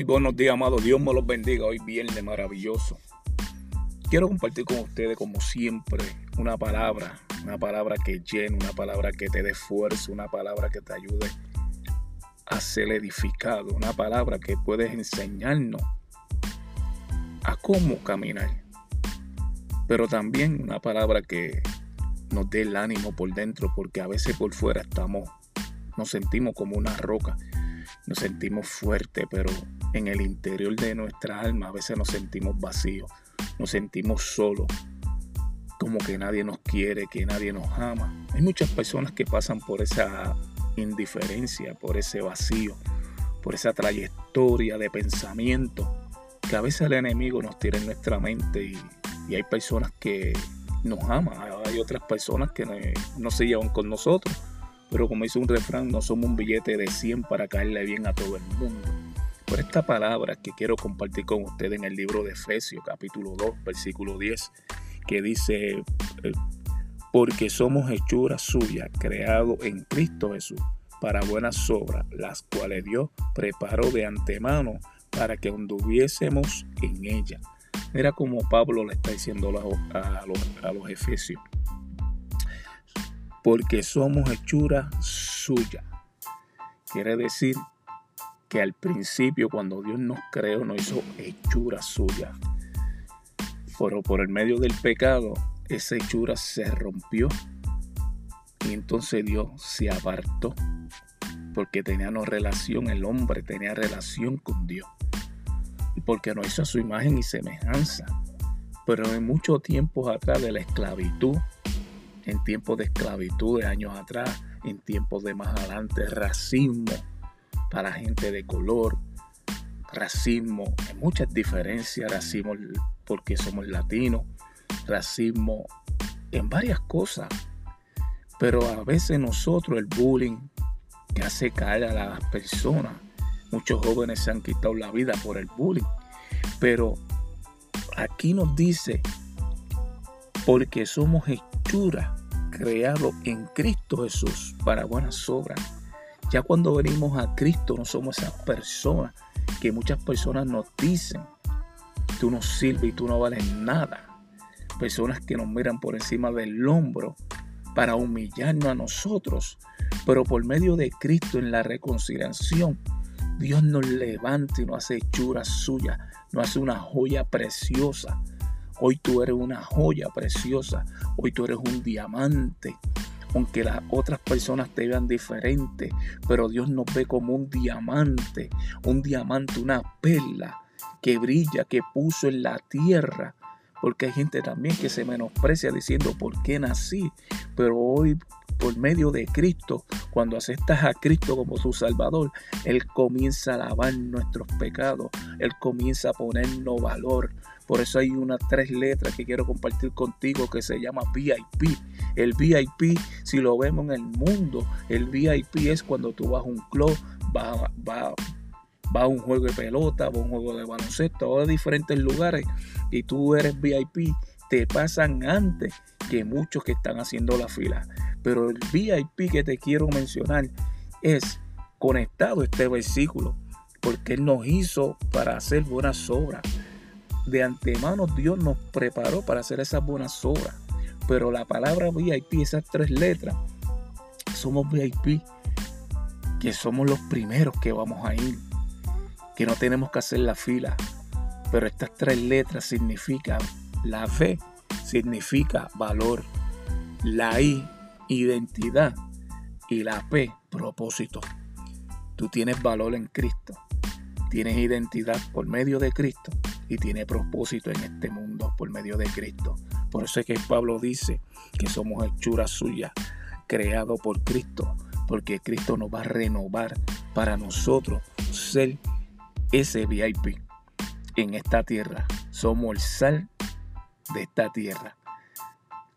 Hoy buenos días, amados. Dios me los bendiga. Hoy viernes maravilloso. Quiero compartir con ustedes, como siempre, una palabra. Una palabra que llene, una palabra que te dé fuerza, una palabra que te ayude a ser edificado. Una palabra que puedes enseñarnos a cómo caminar. Pero también una palabra que nos dé el ánimo por dentro, porque a veces por fuera estamos, nos sentimos como una roca nos sentimos fuertes, pero en el interior de nuestra alma a veces nos sentimos vacíos, nos sentimos solos, como que nadie nos quiere, que nadie nos ama. Hay muchas personas que pasan por esa indiferencia, por ese vacío, por esa trayectoria de pensamiento que a veces el enemigo nos tira en nuestra mente y, hay personas que nos aman, hay otras personas que no, no se llevan con nosotros pero como dice un refrán, no somos un billete de 100 para caerle bien a todo el mundo. Por esta palabra que quiero compartir con ustedes en el libro de Efesios, capítulo 2, versículo 10, que dice, eh, porque somos hechuras suyas, creados en Cristo Jesús, para buenas obras, las cuales Dios preparó de antemano para que anduviésemos en ella. Mira como Pablo le está diciendo a los efesios porque somos hechura suya. Quiere decir que al principio cuando Dios nos creó nos hizo hechura suya. Pero por el medio del pecado esa hechura se rompió y entonces Dios se apartó porque teníamos relación, el hombre tenía relación con Dios y porque nos hizo a su imagen y semejanza. Pero en muchos tiempos atrás de la esclavitud, en tiempos de esclavitud de años atrás, en tiempos de más adelante, racismo para gente de color, racismo, hay muchas diferencias, racismo porque somos latinos, racismo en varias cosas, pero a veces nosotros el bullying que hace caer a las personas, muchos jóvenes se han quitado la vida por el bullying, pero aquí nos dice, porque somos creado en Cristo Jesús para buenas obras. Ya cuando venimos a Cristo no somos esas personas que muchas personas nos dicen, tú no sirves y tú no vales nada. Personas que nos miran por encima del hombro para humillarnos a nosotros. Pero por medio de Cristo en la reconciliación, Dios nos levanta y nos hace hechura suya, nos hace una joya preciosa Hoy tú eres una joya preciosa. Hoy tú eres un diamante. Aunque las otras personas te vean diferente, pero Dios nos ve como un diamante, un diamante, una perla que brilla, que puso en la tierra. Porque hay gente también que se menosprecia diciendo por qué nací. Pero hoy por medio de Cristo, cuando aceptas a Cristo como tu Salvador, Él comienza a lavar nuestros pecados, Él comienza a ponernos valor. Por eso hay unas tres letras que quiero compartir contigo que se llama VIP. El VIP, si lo vemos en el mundo, el VIP es cuando tú vas a un club, vas, va a un juego de pelota, vas a un juego de baloncesto, a diferentes lugares y tú eres VIP, te pasan antes que muchos que están haciendo la fila. Pero el VIP que te quiero mencionar es conectado a este versículo, porque Él nos hizo para hacer buenas obras. De antemano Dios nos preparó para hacer esas buenas obras. Pero la palabra VIP, esas tres letras, somos VIP, que somos los primeros que vamos a ir, que no tenemos que hacer la fila. Pero estas tres letras significan la fe, significa valor. La I identidad y la P, propósito. Tú tienes valor en Cristo, tienes identidad por medio de Cristo y tienes propósito en este mundo por medio de Cristo. Por eso es que Pablo dice que somos hechura suya, creado por Cristo, porque Cristo nos va a renovar para nosotros ser ese VIP en esta tierra. Somos el sal de esta tierra.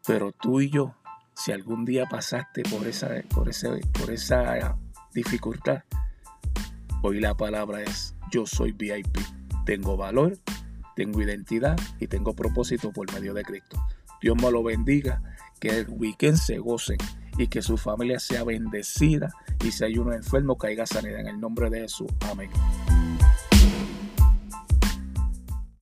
Pero tú y yo si algún día pasaste por esa, por por esa dificultad, hoy la palabra es yo soy VIP. Tengo valor, tengo identidad y tengo propósito por medio de Cristo. Dios me lo bendiga, que el weekend se gocen y que su familia sea bendecida y si hay uno enfermo caiga sanidad en el nombre de Jesús. Amén.